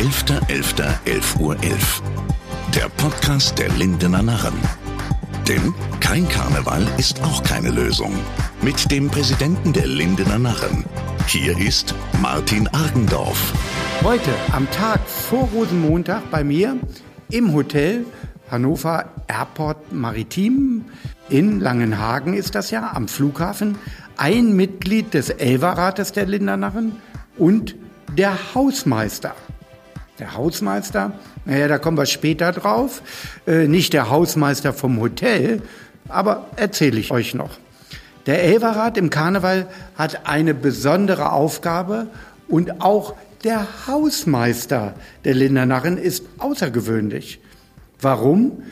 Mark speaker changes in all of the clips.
Speaker 1: 11.11.11 Uhr. 11. Der Podcast der Lindener Narren. Denn kein Karneval ist auch keine Lösung. Mit dem Präsidenten der Lindener Narren. Hier ist Martin Argendorf.
Speaker 2: Heute am Tag vor Rosenmontag bei mir im Hotel Hannover Airport Maritim in Langenhagen ist das ja am Flughafen ein Mitglied des Elverrates der Lindernarren und der Hausmeister. Der Hausmeister, naja, da kommen wir später drauf, äh, nicht der Hausmeister vom Hotel, aber erzähle ich euch noch. Der Elverrat im Karneval hat eine besondere Aufgabe und auch der Hausmeister der Lindernarren ist außergewöhnlich. Warum?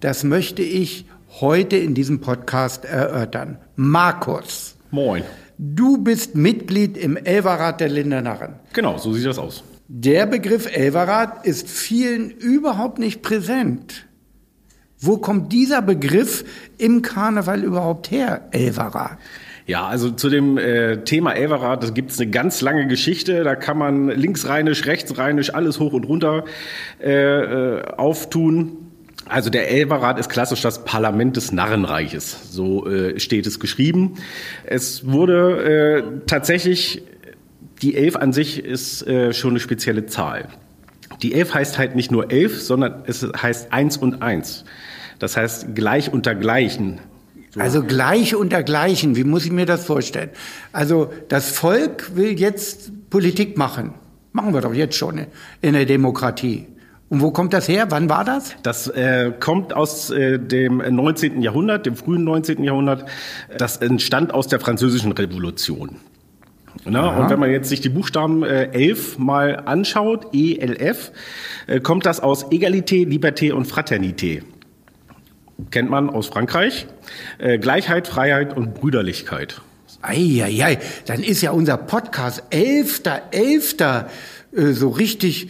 Speaker 2: Das möchte ich heute in diesem Podcast erörtern. Markus.
Speaker 3: Moin.
Speaker 2: Du bist Mitglied im Elverrat der Lindernarren.
Speaker 3: Genau, so sieht das aus.
Speaker 2: Der Begriff Elverrat ist vielen überhaupt nicht präsent. Wo kommt dieser Begriff im Karneval überhaupt her, Elverrat?
Speaker 3: Ja, also zu dem äh, Thema Elverrat, da gibt es eine ganz lange Geschichte. Da kann man linksrheinisch, rechtsrheinisch, alles hoch und runter äh, äh, auftun. Also der Elverrat ist klassisch das Parlament des Narrenreiches, so äh, steht es geschrieben. Es wurde äh, tatsächlich, die Elf an sich ist äh, schon eine spezielle Zahl. Die Elf heißt halt nicht nur Elf, sondern es heißt eins und eins. Das heißt gleich unter Gleichen.
Speaker 2: So. Also gleich unter Gleichen, wie muss ich mir das vorstellen? Also das Volk will jetzt Politik machen. Machen wir doch jetzt schon in der Demokratie. Und wo kommt das her? Wann war das?
Speaker 3: Das äh, kommt aus äh, dem 19. Jahrhundert, dem frühen 19. Jahrhundert. Das entstand aus der Französischen Revolution. Na, und wenn man jetzt sich die Buchstaben äh, 11 mal anschaut, ELF, äh, kommt das aus Egalité, Liberté und Fraternité. Kennt man aus Frankreich. Äh, Gleichheit, Freiheit und Brüderlichkeit.
Speaker 2: Eieiei, dann ist ja unser Podcast Elfter, Elfter äh, so richtig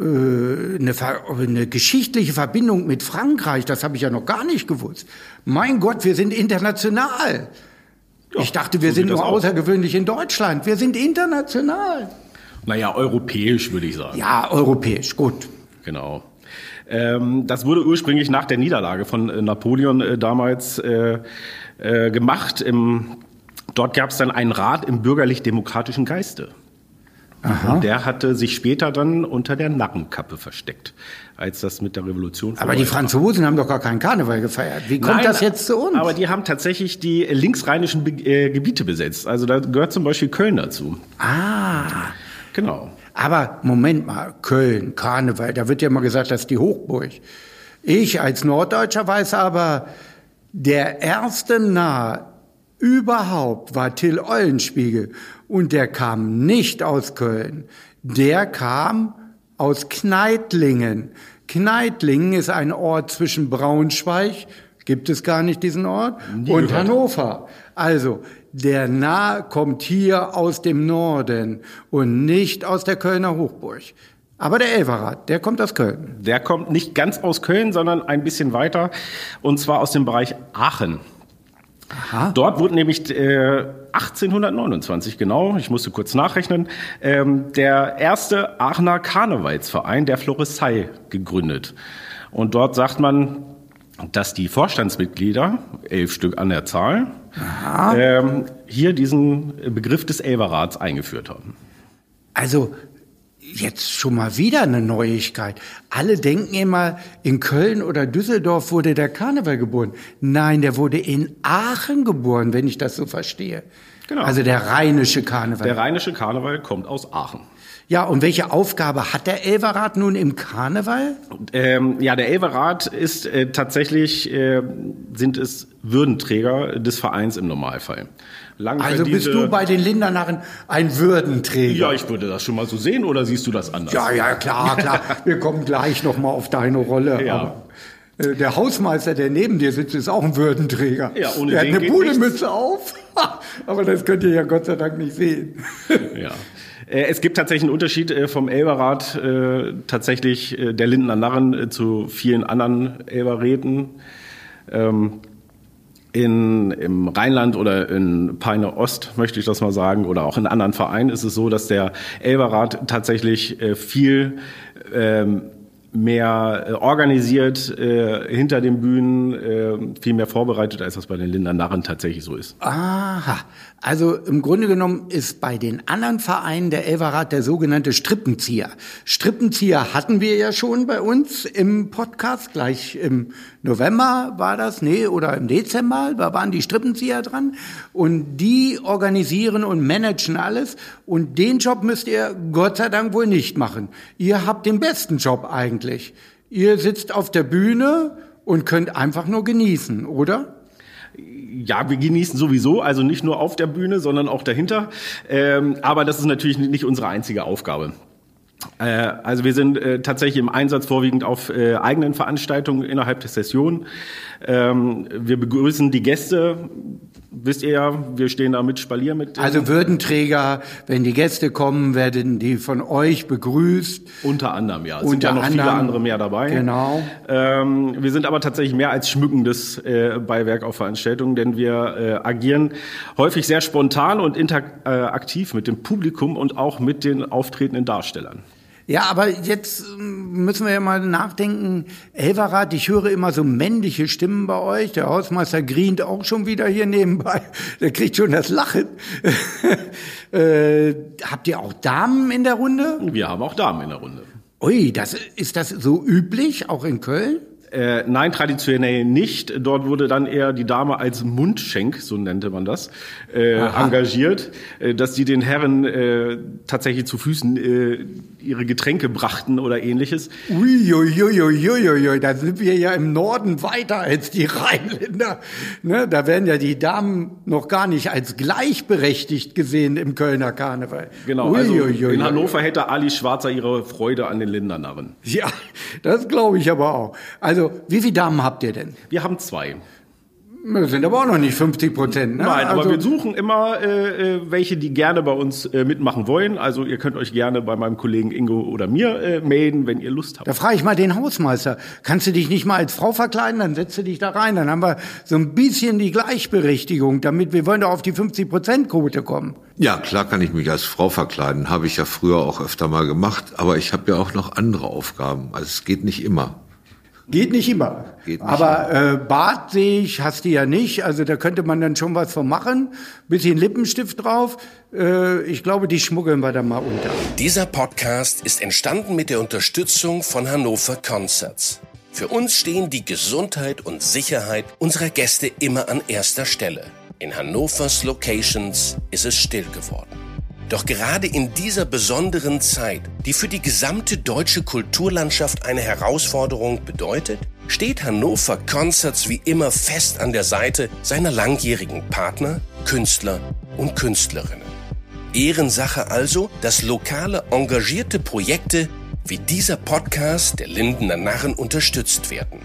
Speaker 2: äh, eine, eine geschichtliche Verbindung mit Frankreich, das habe ich ja noch gar nicht gewusst. Mein Gott, wir sind international. Ja, ich dachte, wir so sind nur außergewöhnlich in Deutschland. Wir sind international.
Speaker 3: Naja, europäisch würde ich sagen.
Speaker 2: Ja, europäisch, gut.
Speaker 3: Genau. Ähm, das wurde ursprünglich nach der Niederlage von äh, Napoleon äh, damals äh, äh, gemacht. Im, dort gab es dann einen Rat im bürgerlich-demokratischen Geiste. Aha. Und der hatte sich später dann unter der Narrenkappe versteckt, als das mit der Revolution
Speaker 2: Aber die Franzosen haben doch gar keinen Karneval gefeiert. Wie kommt Nein, das jetzt zu uns?
Speaker 3: Aber die haben tatsächlich die linksrheinischen Be äh, Gebiete besetzt. Also da gehört zum Beispiel Köln dazu.
Speaker 2: Ah. Genau. Aber Moment mal, Köln, Karneval, da wird ja immer gesagt, das ist die Hochburg. Ich als Norddeutscher weiß aber, der erste Nah überhaupt war Till Eulenspiegel. Und der kam nicht aus Köln. Der kam aus Kneitlingen. Kneitlingen ist ein Ort zwischen Braunschweig, gibt es gar nicht diesen Ort, Nie und gehört. Hannover. Also, der Nah kommt hier aus dem Norden und nicht aus der Kölner Hochburg. Aber der Elverrat, der kommt aus Köln.
Speaker 3: Der kommt nicht ganz aus Köln, sondern ein bisschen weiter, und zwar aus dem Bereich Aachen. Aha. Dort wurde nämlich äh, 1829 genau, ich musste kurz nachrechnen, ähm, der erste Aachener Karnevalsverein, der Florissei, gegründet. Und dort sagt man, dass die Vorstandsmitglieder, elf Stück an der Zahl, ähm, hier diesen Begriff des Elberrats eingeführt haben.
Speaker 2: Also jetzt schon mal wieder eine Neuigkeit. Alle denken immer, in Köln oder Düsseldorf wurde der Karneval geboren. Nein, der wurde in Aachen geboren, wenn ich das so verstehe. Genau. Also der rheinische Karneval.
Speaker 3: Der rheinische Karneval kommt aus Aachen.
Speaker 2: Ja, und welche Aufgabe hat der Elverrat nun im Karneval?
Speaker 3: Ähm, ja, der Elverrat ist äh, tatsächlich, äh, sind es Würdenträger des Vereins im Normalfall.
Speaker 2: Lang also bist du bei den Lindernarren ein Würdenträger?
Speaker 3: Ja, ich würde das schon mal so sehen, oder siehst du das anders?
Speaker 2: Ja, ja, klar, klar. Wir kommen gleich noch mal auf deine Rolle. Ja. Aber äh, der Hausmeister, der neben dir sitzt, ist auch ein Würdenträger. Ja, ohne der hat eine Pudelmütze auf, aber das könnt ihr ja Gott sei Dank nicht sehen.
Speaker 3: Ja. Äh, es gibt tatsächlich einen Unterschied äh, vom Elberrat, äh, tatsächlich der Lindener Narren zu vielen anderen Elberräten. Ähm, in, im Rheinland oder in Peine Ost, möchte ich das mal sagen, oder auch in anderen Vereinen ist es so, dass der Elberrat tatsächlich viel ähm, mehr äh, organisiert äh, hinter den Bühnen, äh, viel mehr vorbereitet, als das bei den Linder Narren tatsächlich so ist.
Speaker 2: Aha, also im Grunde genommen ist bei den anderen Vereinen der Elverrat der sogenannte Strippenzieher. Strippenzieher hatten wir ja schon bei uns im Podcast, gleich im November war das, nee, oder im Dezember, da waren die Strippenzieher dran und die organisieren und managen alles und den Job müsst ihr Gott sei Dank wohl nicht machen. Ihr habt den besten Job eigentlich. Ihr sitzt auf der Bühne und könnt einfach nur genießen, oder?
Speaker 3: ja, wir genießen sowieso, also nicht nur auf der Bühne, sondern auch dahinter. Ähm, aber das ist natürlich nicht unsere einzige Aufgabe. Äh, also wir sind äh, tatsächlich im Einsatz vorwiegend auf äh, eigenen Veranstaltungen innerhalb der Session. Ähm, wir begrüßen die Gäste wisst ihr ja, wir stehen da mit Spalier mit.
Speaker 2: Also Würdenträger, wenn die Gäste kommen, werden die von euch begrüßt.
Speaker 3: Unter anderem, ja. Es Unter sind ja noch anderem, viele andere mehr dabei.
Speaker 2: Genau.
Speaker 3: Ähm, wir sind aber tatsächlich mehr als schmückendes äh, Beiwerk auf Veranstaltungen, denn wir äh, agieren häufig sehr spontan und interaktiv mit dem Publikum und auch mit den auftretenden Darstellern.
Speaker 2: Ja, aber jetzt ähm, müssen wir ja mal nachdenken. Elverrat, ich höre immer so männliche Stimmen bei euch. Der Hausmeister grient auch schon wieder hier nebenbei. Der kriegt schon das Lachen. äh, habt ihr auch Damen in der Runde?
Speaker 3: Wir haben auch Damen in der Runde.
Speaker 2: Ui, das, ist das so üblich, auch in Köln?
Speaker 3: Äh, nein, traditionell nicht. Dort wurde dann eher die Dame als Mundschenk, so nannte man das, äh, engagiert, äh, dass die den Herren äh, tatsächlich zu Füßen äh, ihre Getränke brachten oder ähnliches.
Speaker 2: Uiuiuiuiui, da sind wir ja im Norden weiter als die Rheinländer. Ne, da werden ja die Damen noch gar nicht als gleichberechtigt gesehen im Kölner Karneval.
Speaker 3: Genau, also in Hannover hätte Ali Schwarzer ihre Freude an den Lindernarren.
Speaker 2: Ja, das glaube ich aber auch. Also also, wie viele Damen habt ihr denn?
Speaker 3: Wir haben zwei.
Speaker 2: Das sind aber auch noch nicht 50 Prozent. Ne?
Speaker 3: Nein, also aber wir suchen immer äh, äh, welche, die gerne bei uns äh, mitmachen wollen. Also ihr könnt euch gerne bei meinem Kollegen Ingo oder mir äh, melden, wenn ihr Lust habt.
Speaker 2: Da frage ich mal den Hausmeister. Kannst du dich nicht mal als Frau verkleiden? Dann setzt du dich da rein. Dann haben wir so ein bisschen die Gleichberechtigung, damit wir wollen doch auf die 50 Prozent Quote kommen.
Speaker 4: Ja, klar kann ich mich als Frau verkleiden. Habe ich ja früher auch öfter mal gemacht. Aber ich habe ja auch noch andere Aufgaben. Also es geht nicht immer.
Speaker 2: Geht nicht immer. Geht nicht Aber immer. Äh, Bart sehe ich, hast du ja nicht. Also da könnte man dann schon was von machen. Bisschen Lippenstift drauf. Äh, ich glaube, die schmuggeln wir da mal unter.
Speaker 5: Dieser Podcast ist entstanden mit der Unterstützung von Hannover Concerts. Für uns stehen die Gesundheit und Sicherheit unserer Gäste immer an erster Stelle. In Hannovers Locations ist es still geworden. Doch gerade in dieser besonderen Zeit, die für die gesamte deutsche Kulturlandschaft eine Herausforderung bedeutet, steht Hannover Concerts wie immer fest an der Seite seiner langjährigen Partner, Künstler und Künstlerinnen. Ehrensache also, dass lokale engagierte Projekte wie dieser Podcast der Lindener Narren unterstützt werden.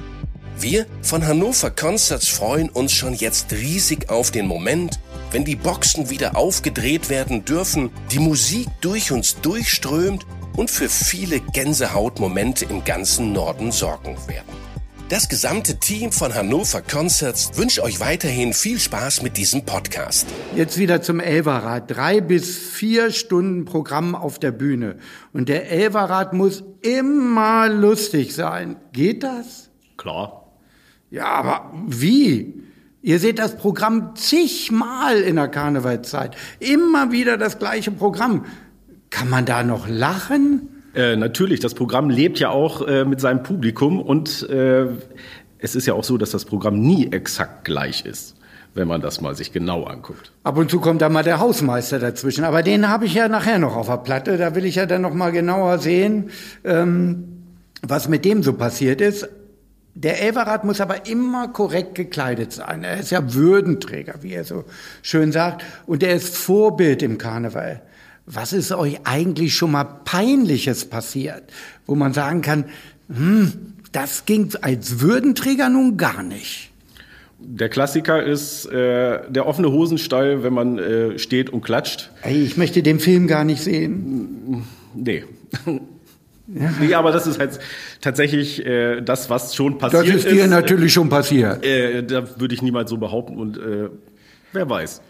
Speaker 5: Wir von Hannover Concerts freuen uns schon jetzt riesig auf den Moment, wenn die Boxen wieder aufgedreht werden dürfen, die Musik durch uns durchströmt und für viele Gänsehautmomente im ganzen Norden sorgen werden. Das gesamte Team von Hannover Concerts wünscht euch weiterhin viel Spaß mit diesem Podcast.
Speaker 2: Jetzt wieder zum Elverrad. Drei bis vier Stunden Programm auf der Bühne. Und der Elverrad muss immer lustig sein. Geht das?
Speaker 3: Klar.
Speaker 2: Ja, aber wie? Ihr seht das Programm zigmal in der Karnevalszeit. Immer wieder das gleiche Programm. Kann man da noch lachen?
Speaker 3: Äh, natürlich, das Programm lebt ja auch äh, mit seinem Publikum und äh, es ist ja auch so, dass das Programm nie exakt gleich ist, wenn man das mal sich genau anguckt.
Speaker 2: Ab und zu kommt da mal der Hausmeister dazwischen, aber den habe ich ja nachher noch auf der Platte. Da will ich ja dann noch mal genauer sehen, ähm, was mit dem so passiert ist. Der Elverrat muss aber immer korrekt gekleidet sein. Er ist ja Würdenträger, wie er so schön sagt. Und er ist Vorbild im Karneval. Was ist euch eigentlich schon mal Peinliches passiert, wo man sagen kann, hm, das ging als Würdenträger nun gar nicht?
Speaker 3: Der Klassiker ist äh, der offene Hosenstall, wenn man äh, steht und klatscht.
Speaker 2: Ey, ich möchte den Film gar nicht sehen.
Speaker 3: Nee. Ja. Nee, aber das ist halt tatsächlich äh, das, was schon passiert
Speaker 2: ist. Das ist dir natürlich schon passiert.
Speaker 3: Äh, da würde ich niemals so behaupten und äh, wer weiß.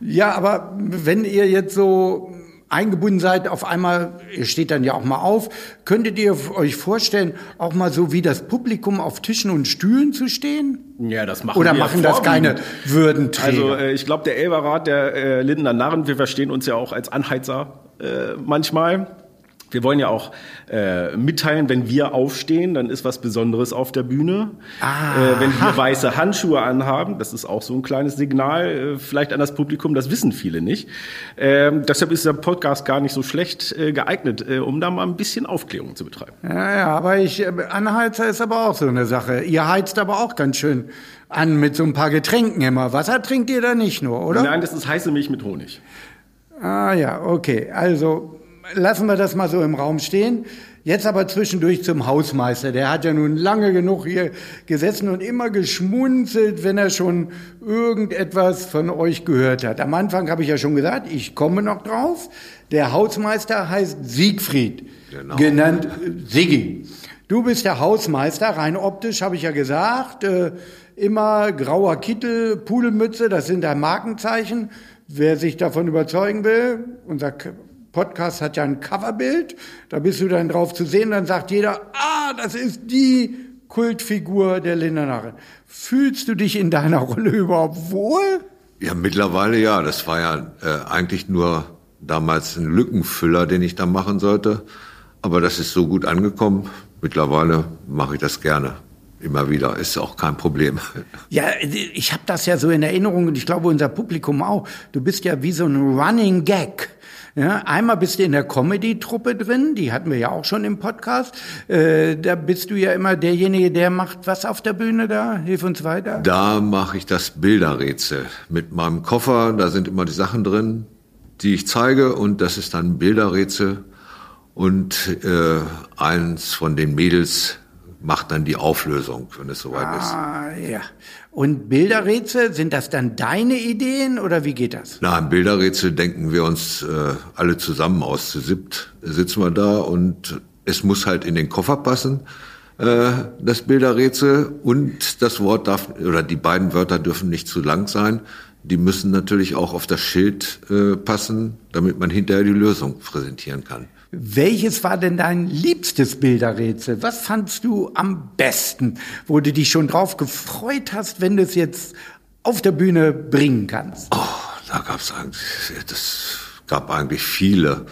Speaker 2: Ja, aber wenn ihr jetzt so eingebunden seid, auf einmal, ihr steht dann ja auch mal auf, könntet ihr euch vorstellen, auch mal so wie das Publikum auf Tischen und Stühlen zu stehen?
Speaker 3: Ja, das machen
Speaker 2: Oder
Speaker 3: wir
Speaker 2: machen das keine Würdenträger?
Speaker 3: Also äh, ich glaube, der Elberrat, der äh, Lindener Narren, wir verstehen uns ja auch als Anheizer äh, manchmal. Wir wollen ja auch äh, mitteilen, wenn wir aufstehen, dann ist was Besonderes auf der Bühne. Ah, äh, wenn wir weiße Handschuhe anhaben, das ist auch so ein kleines Signal, äh, vielleicht an das Publikum, das wissen viele nicht. Ähm, deshalb ist der Podcast gar nicht so schlecht äh, geeignet, äh, um da mal ein bisschen Aufklärung zu betreiben.
Speaker 2: Ja, ja, aber ich, äh, Anheizer ist aber auch so eine Sache. Ihr heizt aber auch ganz schön an mit so ein paar Getränken immer. Wasser trinkt ihr da nicht nur, oder?
Speaker 3: Nein, das ist heiße Milch mit Honig.
Speaker 2: Ah ja, okay. Also lassen wir das mal so im Raum stehen. Jetzt aber zwischendurch zum Hausmeister. Der hat ja nun lange genug hier gesessen und immer geschmunzelt, wenn er schon irgendetwas von euch gehört hat. Am Anfang habe ich ja schon gesagt, ich komme noch drauf. Der Hausmeister heißt Siegfried, genau. genannt Siggi. Du bist der Hausmeister, rein optisch habe ich ja gesagt. Äh, immer grauer Kittel, Pudelmütze, das sind da Markenzeichen. Wer sich davon überzeugen will, unser Podcast hat ja ein Coverbild, da bist du dann drauf zu sehen, dann sagt jeder, ah, das ist die Kultfigur der Lindernachen. Fühlst du dich in deiner Rolle überhaupt wohl?
Speaker 4: Ja, mittlerweile ja. Das war ja äh, eigentlich nur damals ein Lückenfüller, den ich da machen sollte. Aber das ist so gut angekommen. Mittlerweile mache ich das gerne. Immer wieder, ist auch kein Problem.
Speaker 2: Ja, ich habe das ja so in Erinnerung und ich glaube unser Publikum auch. Du bist ja wie so ein Running Gag. Ja, einmal bist du in der Comedy-Truppe drin, die hatten wir ja auch schon im Podcast. Äh, da bist du ja immer derjenige, der macht was auf der Bühne da. Hilf uns weiter.
Speaker 4: Da mache ich das Bilderrätsel mit meinem Koffer. Da sind immer die Sachen drin, die ich zeige und das ist dann ein Bilderrätsel. Und äh, eins von den Mädels macht dann die Auflösung, wenn es soweit
Speaker 2: ah, ist. Ja. Und Bilderrätsel, sind das dann deine Ideen oder wie geht das?
Speaker 4: Na, ein Bilderrätsel denken wir uns äh, alle zusammen aus. Zu siebt sitzen wir da und es muss halt in den Koffer passen, äh, das Bilderrätsel. Und das Wort darf, oder die beiden Wörter dürfen nicht zu lang sein. Die müssen natürlich auch auf das Schild äh, passen, damit man hinterher die Lösung präsentieren kann.
Speaker 2: Welches war denn dein liebstes Bilderrätsel? Was fandst du am besten, wo du dich schon drauf gefreut hast, wenn du es jetzt auf der Bühne bringen kannst?
Speaker 4: Oh, da gab's eigentlich, das gab eigentlich viele.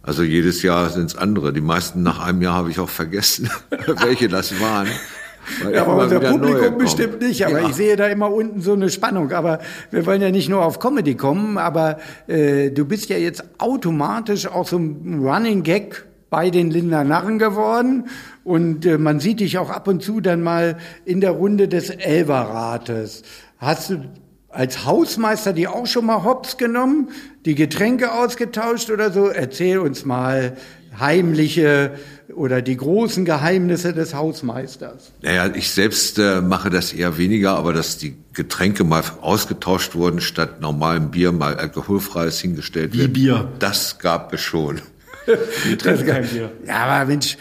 Speaker 4: Also jedes Jahr sind es andere. Die meisten nach einem Jahr habe ich auch vergessen, welche das waren.
Speaker 2: Ja, aber unser Publikum bestimmt nicht. Aber ja. ich sehe da immer unten so eine Spannung. Aber wir wollen ja nicht nur auf Comedy kommen, aber äh, du bist ja jetzt automatisch auch so ein Running Gag bei den Linder Narren geworden. Und äh, man sieht dich auch ab und zu dann mal in der Runde des Elberrates. Hast du als Hausmeister die auch schon mal hops genommen, die Getränke ausgetauscht oder so? Erzähl uns mal heimliche oder die großen Geheimnisse des Hausmeisters?
Speaker 4: Naja, ich selbst äh, mache das eher weniger, aber dass die Getränke mal ausgetauscht wurden, statt normalem Bier mal alkoholfreies hingestellt
Speaker 3: Wie wird. Bier?
Speaker 4: Das gab es schon.
Speaker 2: Wir trinken kein Bier. Ja, aber Mensch,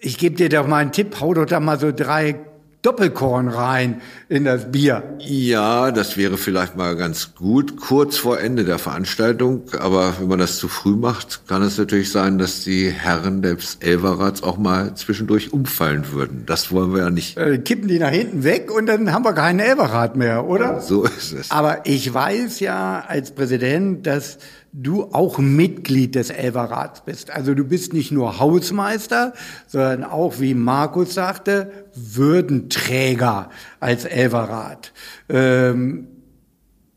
Speaker 2: ich gebe dir doch mal einen Tipp, hau doch da mal so drei Doppelkorn rein in das Bier.
Speaker 4: Ja, das wäre vielleicht mal ganz gut, kurz vor Ende der Veranstaltung. Aber wenn man das zu früh macht, kann es natürlich sein, dass die Herren des Elverrats auch mal zwischendurch umfallen würden. Das wollen wir ja nicht.
Speaker 2: Äh, kippen die nach hinten weg und dann haben wir keinen Elverrat mehr, oder?
Speaker 4: So ist es.
Speaker 2: Aber ich weiß ja als Präsident, dass du auch Mitglied des Elverrats bist. Also du bist nicht nur Hausmeister, sondern auch, wie Markus sagte, Würdenträger als Elverrat. Ähm,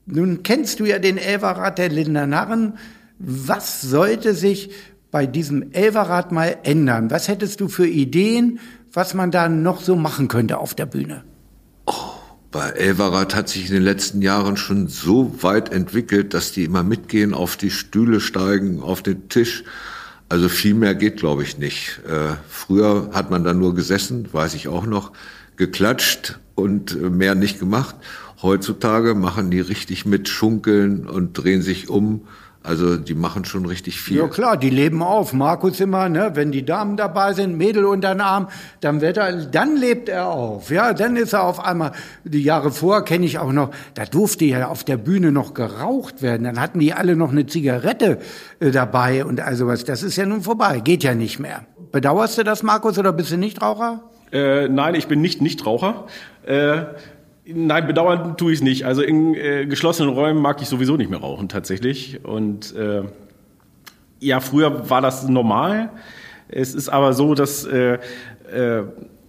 Speaker 2: nun kennst du ja den Elverrat der Linder Narren. Was sollte sich bei diesem Elverrat mal ändern? Was hättest du für Ideen, was man da noch so machen könnte auf der Bühne?
Speaker 4: Bei Elverat hat sich in den letzten Jahren schon so weit entwickelt, dass die immer mitgehen, auf die Stühle steigen, auf den Tisch. Also viel mehr geht, glaube ich, nicht. Äh, früher hat man da nur gesessen, weiß ich auch noch, geklatscht und äh, mehr nicht gemacht. Heutzutage machen die richtig mit Schunkeln und drehen sich um. Also die machen schon richtig viel.
Speaker 2: Ja klar, die leben auf. Markus immer, ne, wenn die Damen dabei sind, Mädel unter den Arm, dann wird er, dann lebt er auf. Ja, dann ist er auf einmal. Die Jahre vor kenne ich auch noch, da durfte ja auf der Bühne noch geraucht werden. Dann hatten die alle noch eine Zigarette äh, dabei und also was. Das ist ja nun vorbei, geht ja nicht mehr. Bedauerst du das, Markus, oder bist du Nichtraucher?
Speaker 3: Äh, nein, ich bin nicht Nichtraucher. Äh, Nein, bedauern tue ich es nicht. Also in äh, geschlossenen Räumen mag ich sowieso nicht mehr rauchen tatsächlich. Und äh, ja, früher war das normal. Es ist aber so, dass äh, äh,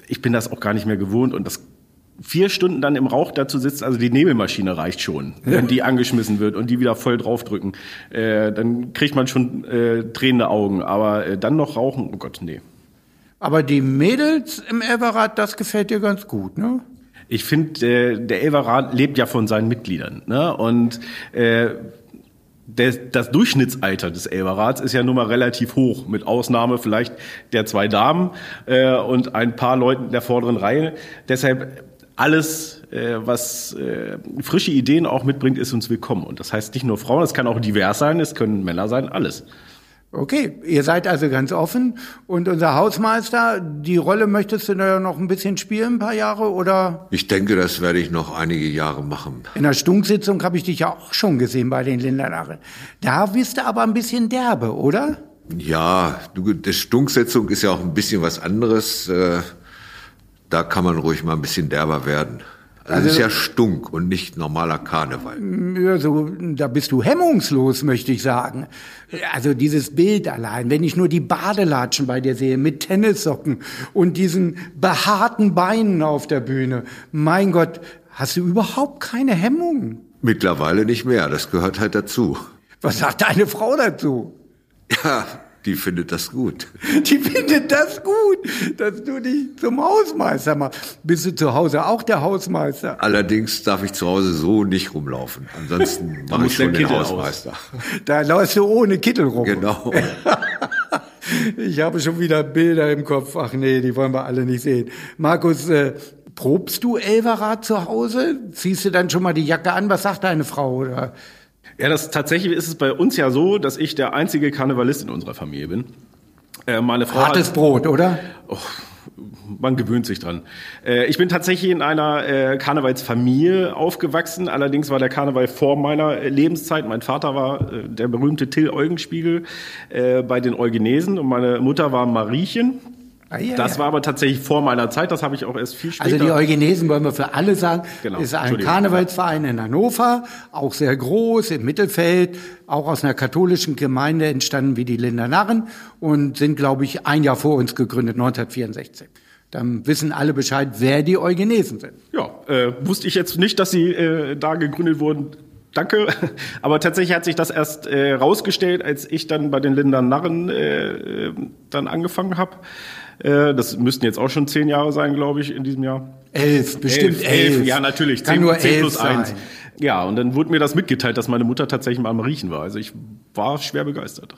Speaker 3: ich bin das auch gar nicht mehr gewohnt und das vier Stunden dann im Rauch dazu sitzt, also die Nebelmaschine reicht schon, wenn die angeschmissen wird und die wieder voll draufdrücken. Äh, dann kriegt man schon äh, tränende Augen. Aber äh, dann noch rauchen, oh Gott, nee.
Speaker 2: Aber die Mädels im Everrad, das gefällt dir ganz gut, ne?
Speaker 3: Ich finde, äh, der Elverrat lebt ja von seinen Mitgliedern. Ne? Und äh, der, das Durchschnittsalter des Elverrats ist ja nun mal relativ hoch, mit Ausnahme vielleicht der zwei Damen äh, und ein paar Leuten in der vorderen Reihe. Deshalb alles, äh, was äh, frische Ideen auch mitbringt, ist uns willkommen. Und das heißt nicht nur Frauen, es kann auch divers sein, es können Männer sein, alles.
Speaker 2: Okay, ihr seid also ganz offen. Und unser Hausmeister, die Rolle möchtest du da noch ein bisschen spielen, ein paar Jahre, oder?
Speaker 4: Ich denke, das werde ich noch einige Jahre machen.
Speaker 2: In der Stunksitzung habe ich dich ja auch schon gesehen bei den Lindernarren. Da bist du aber ein bisschen derbe, oder?
Speaker 4: Ja, du, die Stunksitzung ist ja auch ein bisschen was anderes. Äh, da kann man ruhig mal ein bisschen derber werden. Also, das ist ja Stunk und nicht normaler Karneval.
Speaker 2: Ja, so, da bist du hemmungslos, möchte ich sagen. Also dieses Bild allein, wenn ich nur die Badelatschen bei dir sehe mit Tennissocken und diesen behaarten Beinen auf der Bühne. Mein Gott, hast du überhaupt keine Hemmungen?
Speaker 4: Mittlerweile nicht mehr, das gehört halt dazu.
Speaker 2: Was sagt deine Frau dazu?
Speaker 4: Ja, die findet das gut.
Speaker 2: Die findet das gut, dass du dich zum Hausmeister machst. Bist du zu Hause auch der Hausmeister?
Speaker 4: Allerdings darf ich zu Hause so nicht rumlaufen. Ansonsten mache ich schon den Hausmeister. Aus.
Speaker 2: Da läufst du ohne Kittel rum.
Speaker 4: Genau.
Speaker 2: ich habe schon wieder Bilder im Kopf. Ach nee, die wollen wir alle nicht sehen. Markus, äh, probst du Elverrad zu Hause? Ziehst du dann schon mal die Jacke an? Was sagt deine Frau? Oder?
Speaker 3: Ja, das tatsächlich ist es bei uns ja so, dass ich der einzige Karnevalist in unserer Familie bin.
Speaker 2: Äh, meine Frau Hartes hat, Brot, oder?
Speaker 3: Oh, man gewöhnt sich dran. Äh, ich bin tatsächlich in einer äh, Karnevalsfamilie aufgewachsen. Allerdings war der Karneval vor meiner Lebenszeit. Mein Vater war äh, der berühmte Till Eugenspiegel äh, bei den Eugenesen und meine Mutter war Mariechen. Ah, ja, das ja. war aber tatsächlich vor meiner Zeit, das habe ich auch erst viel später.
Speaker 2: Also die Eugenesen wollen wir für alle sagen, genau. ist ein Karnevalsverein in Hannover, auch sehr groß im Mittelfeld, auch aus einer katholischen Gemeinde entstanden wie die Linder Narren und sind, glaube ich, ein Jahr vor uns gegründet, 1964. Dann wissen alle Bescheid, wer die Eugenesen sind.
Speaker 3: Ja, äh, wusste ich jetzt nicht, dass sie äh, da gegründet wurden. Danke. Aber tatsächlich hat sich das erst äh, rausgestellt, als ich dann bei den Lindern Narren äh, äh dann angefangen habe. Äh, das müssten jetzt auch schon zehn Jahre sein, glaube ich, in diesem Jahr.
Speaker 2: Elf, bestimmt elf. elf.
Speaker 3: Ja, natürlich.
Speaker 2: Kann zehn, nur zehn plus eins.
Speaker 3: Ja, und dann wurde mir das mitgeteilt, dass meine Mutter tatsächlich mal am Riechen war. Also ich war schwer begeistert.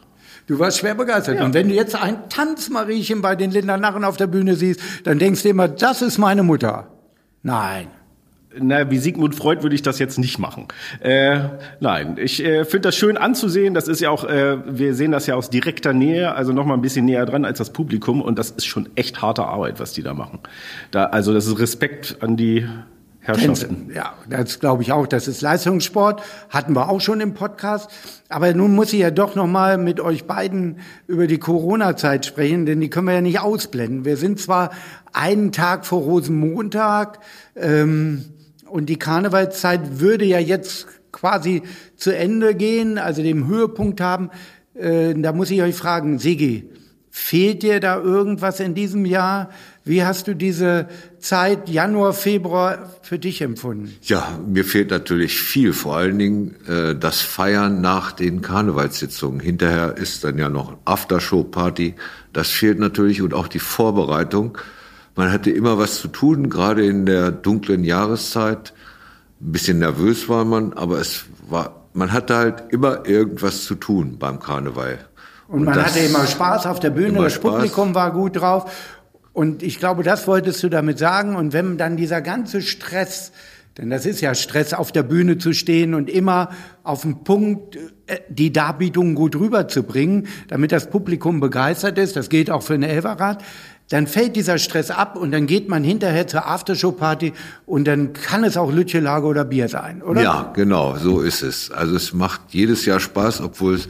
Speaker 2: Du warst schwer begeistert. Ja. Und wenn du jetzt ein Tanzmariechen bei den Lindernarren auf der Bühne siehst, dann denkst du immer, das ist meine Mutter. Nein
Speaker 3: na, wie Sigmund Freud würde ich das jetzt nicht machen. Äh, nein, ich äh, finde das schön anzusehen. Das ist ja auch, äh, wir sehen das ja aus direkter Nähe, also noch mal ein bisschen näher dran als das Publikum. Und das ist schon echt harte Arbeit, was die da machen. Da, also das ist Respekt an die Herrschaften.
Speaker 2: Ja, das glaube ich auch. Das ist Leistungssport. Hatten wir auch schon im Podcast. Aber nun muss ich ja doch noch mal mit euch beiden über die Corona-Zeit sprechen, denn die können wir ja nicht ausblenden. Wir sind zwar einen Tag vor Rosenmontag. Ähm, und die Karnevalszeit würde ja jetzt quasi zu Ende gehen, also den Höhepunkt haben. Äh, da muss ich euch fragen, Sigi, fehlt dir da irgendwas in diesem Jahr? Wie hast du diese Zeit Januar, Februar für dich empfunden?
Speaker 4: Ja, mir fehlt natürlich viel, vor allen Dingen äh, das Feiern nach den Karnevalssitzungen. Hinterher ist dann ja noch Aftershow-Party. Das fehlt natürlich und auch die Vorbereitung. Man hatte immer was zu tun, gerade in der dunklen Jahreszeit. Ein bisschen nervös war man, aber es war, man hatte halt immer irgendwas zu tun beim Karneval.
Speaker 2: Und, und man hatte immer Spaß auf der Bühne, das Spaß. Publikum war gut drauf. Und ich glaube, das wolltest du damit sagen. Und wenn dann dieser ganze Stress Denn das ist ja Stress, auf der Bühne zu stehen und immer auf den Punkt äh, die Darbietung gut rüberzubringen, damit das Publikum begeistert ist. Das geht auch für eine Elverrad. Dann fällt dieser Stress ab und dann geht man hinterher zur Aftershow-Party und dann kann es auch Lütchelage oder Bier sein, oder?
Speaker 4: Ja, genau, so ist es. Also es macht jedes Jahr Spaß, obwohl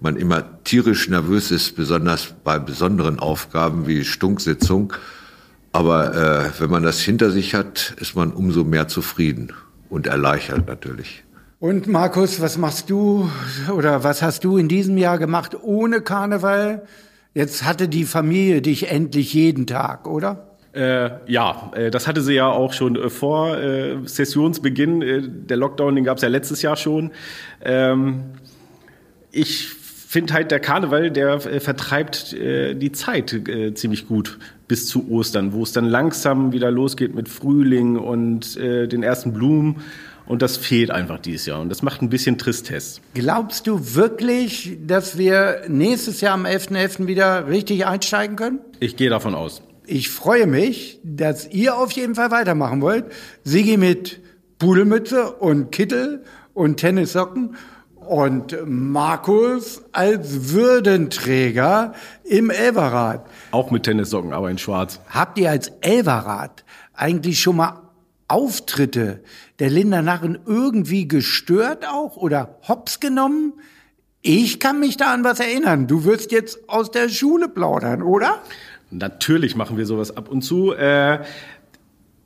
Speaker 4: man immer tierisch nervös ist, besonders bei besonderen Aufgaben wie Stunksitzung. Aber äh, wenn man das hinter sich hat, ist man umso mehr zufrieden und erleichtert natürlich.
Speaker 2: Und Markus, was machst du oder was hast du in diesem Jahr gemacht ohne Karneval? Jetzt hatte die Familie dich endlich jeden Tag, oder?
Speaker 3: Äh, ja, äh, das hatte sie ja auch schon äh, vor äh, Sessionsbeginn. Äh, der Lockdown, den gab es ja letztes Jahr schon. Ähm, ich finde halt, der Karneval, der vertreibt die Zeit ziemlich gut bis zu Ostern, wo es dann langsam wieder losgeht mit Frühling und den ersten Blumen. Und das fehlt einfach dieses Jahr. Und das macht ein bisschen Tristesse.
Speaker 2: Glaubst du wirklich, dass wir nächstes Jahr am 11.11. .11. wieder richtig einsteigen können?
Speaker 3: Ich gehe davon aus.
Speaker 2: Ich freue mich, dass ihr auf jeden Fall weitermachen wollt. Sigi mit Pudelmütze und Kittel und Tennissocken und Markus als Würdenträger im Elverrad.
Speaker 3: Auch mit Tennissocken, aber in schwarz.
Speaker 2: Habt ihr als Elverrad eigentlich schon mal Auftritte der Linda Narren irgendwie gestört auch oder hops genommen? Ich kann mich da an was erinnern. Du wirst jetzt aus der Schule plaudern, oder?
Speaker 3: Natürlich machen wir sowas ab und zu. Äh,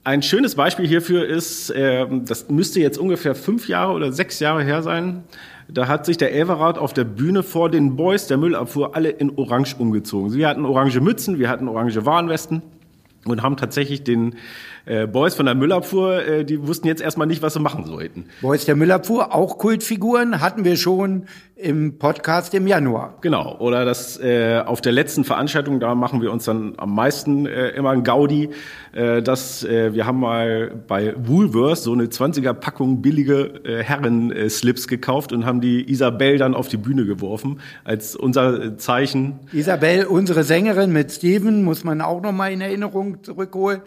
Speaker 3: ein schönes Beispiel hierfür ist, äh, das müsste jetzt ungefähr fünf Jahre oder sechs Jahre her sein. Da hat sich der Elverrat auf der Bühne vor den Boys der Müllabfuhr alle in Orange umgezogen. Sie hatten orange Mützen, wir hatten orange Warnwesten und haben tatsächlich den äh, Boys von der Müllabfuhr, äh, die wussten jetzt erstmal nicht, was sie machen sollten.
Speaker 2: Boys der Müllabfuhr, auch Kultfiguren, hatten wir schon im Podcast im Januar.
Speaker 3: Genau, oder das äh, auf der letzten Veranstaltung, da machen wir uns dann am meisten äh, immer ein Gaudi, äh, dass äh, wir haben mal bei Woolworth so eine 20er Packung billige äh, Herren-Slips gekauft und haben die Isabel dann auf die Bühne geworfen als unser Zeichen.
Speaker 2: Isabel, unsere Sängerin mit Steven, muss man auch noch mal in Erinnerung zurückholen.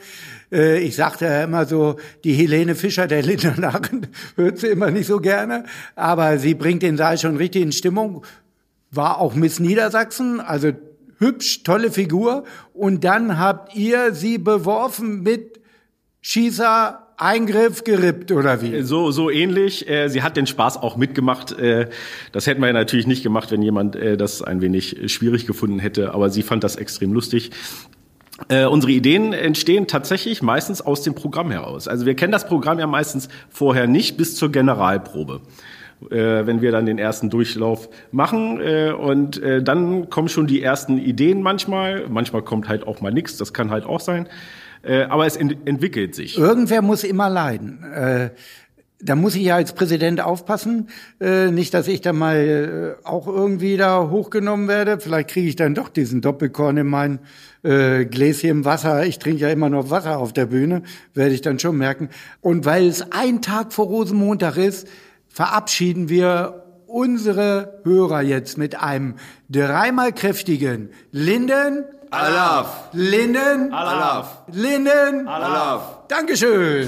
Speaker 2: Äh, ich sagte ja immer so, die Helene Fischer der Lindernachen hört sie immer nicht so gerne, aber sie bringt den Saal schon richtig in Stimmung. War auch Miss Niedersachsen, also hübsch, tolle Figur. Und dann habt ihr sie beworfen mit Schießer, Eingriff gerippt oder wie?
Speaker 3: So, so ähnlich. Äh, sie hat den Spaß auch mitgemacht. Äh, das hätten wir natürlich nicht gemacht, wenn jemand äh, das ein wenig schwierig gefunden hätte. Aber sie fand das extrem lustig. Äh, unsere Ideen entstehen tatsächlich meistens aus dem Programm heraus. Also wir kennen das Programm ja meistens vorher nicht bis zur Generalprobe. Äh, wenn wir dann den ersten Durchlauf machen äh, und äh, dann kommen schon die ersten Ideen manchmal. Manchmal kommt halt auch mal nichts, das kann halt auch sein. Äh, aber es ent entwickelt sich.
Speaker 2: Irgendwer muss immer leiden. Äh, da muss ich ja als Präsident aufpassen, äh, nicht, dass ich da mal äh, auch irgendwie da hochgenommen werde. Vielleicht kriege ich dann doch diesen Doppelkorn in mein äh, Gläschen Wasser. Ich trinke ja immer noch Wasser auf der Bühne, werde ich dann schon merken. Und weil es ein Tag vor Rosenmontag ist, verabschieden wir unsere Hörer jetzt mit einem dreimal kräftigen Linden.
Speaker 4: Alaf.
Speaker 2: Linden.
Speaker 3: Alaf.
Speaker 2: Linden.
Speaker 3: Alaf.
Speaker 2: Dankeschön.